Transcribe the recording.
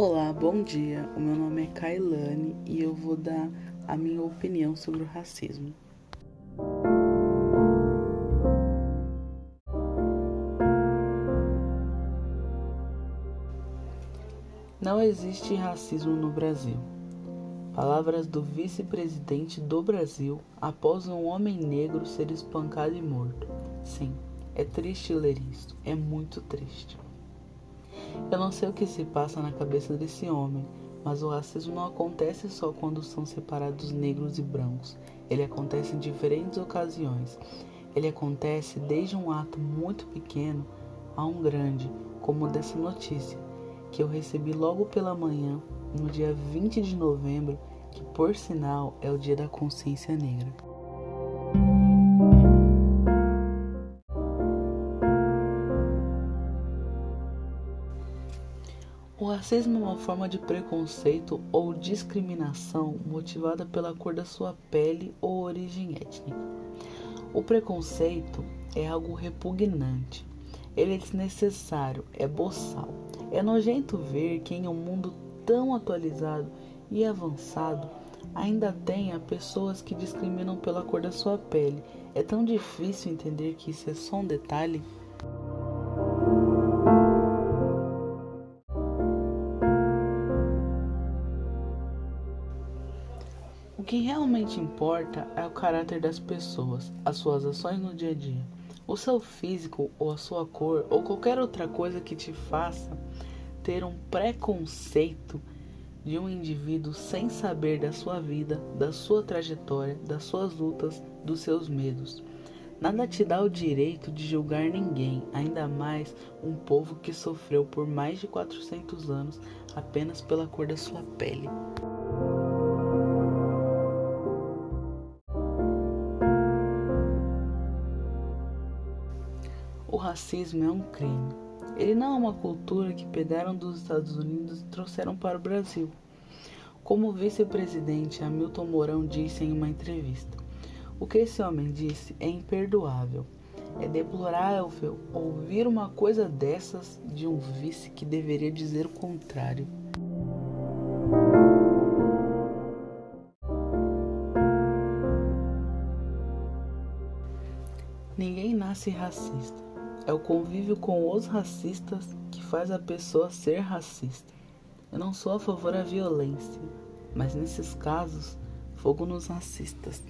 Olá, bom dia. O meu nome é Kailane e eu vou dar a minha opinião sobre o racismo. Não existe racismo no Brasil. Palavras do vice-presidente do Brasil após um homem negro ser espancado e morto. Sim, é triste ler isso, é muito triste. Eu não sei o que se passa na cabeça desse homem, mas o racismo não acontece só quando são separados negros e brancos. Ele acontece em diferentes ocasiões. Ele acontece desde um ato muito pequeno a um grande, como dessa notícia, que eu recebi logo pela manhã, no dia 20 de novembro, que por sinal é o Dia da Consciência Negra. O racismo é uma forma de preconceito ou discriminação motivada pela cor da sua pele ou origem étnica. O preconceito é algo repugnante, ele é desnecessário, é boçal. É nojento ver que em um mundo tão atualizado e avançado ainda tenha pessoas que discriminam pela cor da sua pele. É tão difícil entender que isso é só um detalhe. Que realmente importa é o caráter das pessoas, as suas ações no dia a dia. O seu físico ou a sua cor ou qualquer outra coisa que te faça ter um preconceito de um indivíduo sem saber da sua vida, da sua trajetória, das suas lutas, dos seus medos. Nada te dá o direito de julgar ninguém, ainda mais um povo que sofreu por mais de 400 anos apenas pela cor da sua pele. O racismo é um crime. Ele não é uma cultura que pegaram dos Estados Unidos e trouxeram para o Brasil. Como o vice-presidente Hamilton Mourão disse em uma entrevista, o que esse homem disse é imperdoável. É deplorável ouvir uma coisa dessas de um vice que deveria dizer o contrário. Ninguém nasce racista. É o convívio com os racistas que faz a pessoa ser racista. Eu não sou a favor da violência, mas nesses casos, fogo nos racistas.